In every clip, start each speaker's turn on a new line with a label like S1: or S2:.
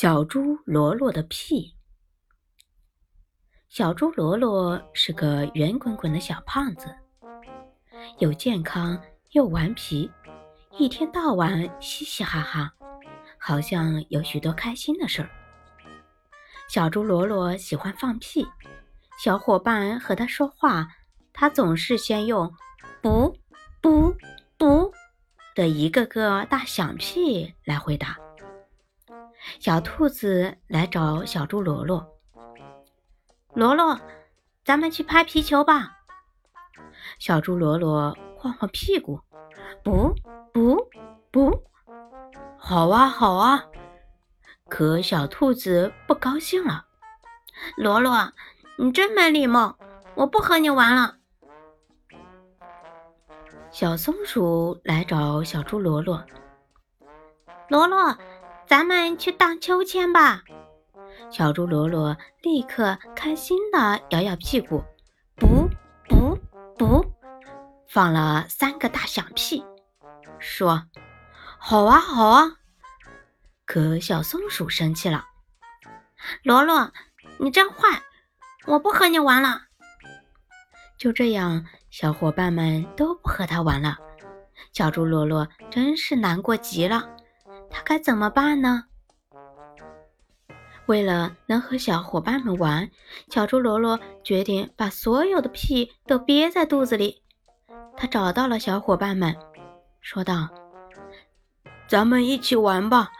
S1: 小猪罗罗的屁。小猪罗罗是个圆滚滚的小胖子，又健康又顽皮，一天到晚嘻嘻哈哈，好像有许多开心的事儿。小猪罗罗喜欢放屁，小伙伴和他说话，他总是先用“不不不”的一个个大响屁来回答。小兔子来找小猪罗罗，罗罗，咱们去拍皮球吧。小猪罗罗晃晃屁股，不不不，好啊好啊。可小兔子不高兴了，
S2: 罗罗，你真没礼貌，我不和你玩了。
S1: 小松鼠来找小猪罗罗，
S2: 罗罗。咱们去荡秋千吧！
S1: 小猪罗罗立刻开心地摇摇屁股，不不不，放了三个大响屁，说：“好啊好啊！”可小松鼠生气了：“
S2: 罗罗，你真坏，我不和你玩了。”
S1: 就这样，小伙伴们都不和他玩了。小猪罗罗真是难过极了。他该怎么办呢？为了能和小伙伴们玩，小猪罗罗决定把所有的屁都憋在肚子里。他找到了小伙伴们，说道：“咱们一起玩吧，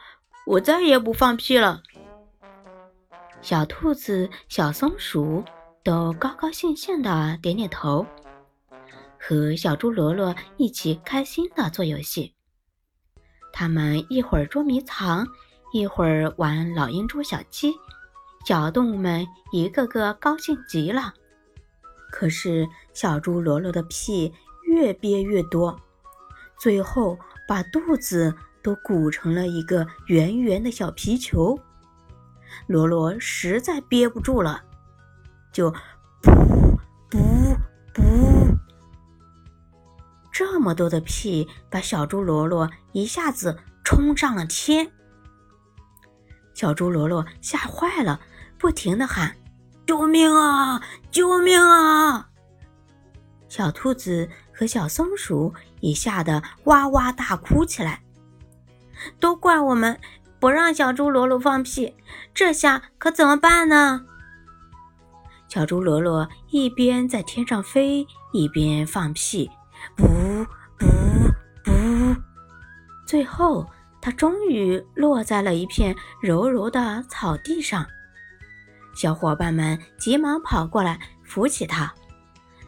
S1: 我再也不放屁了。”小兔子、小松鼠都高高兴兴地点点头，和小猪罗罗一起开心地做游戏。他们一会儿捉迷藏，一会儿玩老鹰捉小鸡，小动物们一个个高兴极了。可是小猪罗罗的屁越憋越多，最后把肚子都鼓成了一个圆圆的小皮球。罗罗实在憋不住了，就噗噗噗。这么多的屁，把小猪罗罗一下子冲上了天。小猪罗罗吓坏了，不停的喊：“救命啊！救命啊！”小兔子和小松鼠也吓得哇哇大哭起来。
S2: 都怪我们不让小猪罗罗放屁，这下可怎么办呢？
S1: 小猪罗罗一边在天上飞，一边放屁。不不不！最后，它终于落在了一片柔柔的草地上。小伙伴们急忙跑过来扶起它。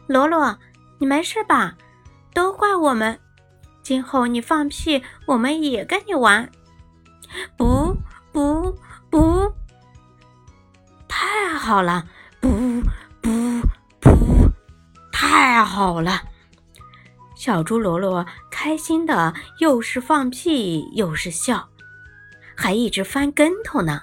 S2: 罗罗，你没事吧？都怪我们，今后你放屁，我们也跟你玩。
S1: 不不不！太好了！不不不！太好了！小猪罗罗开心的，又是放屁又是笑，还一直翻跟头呢。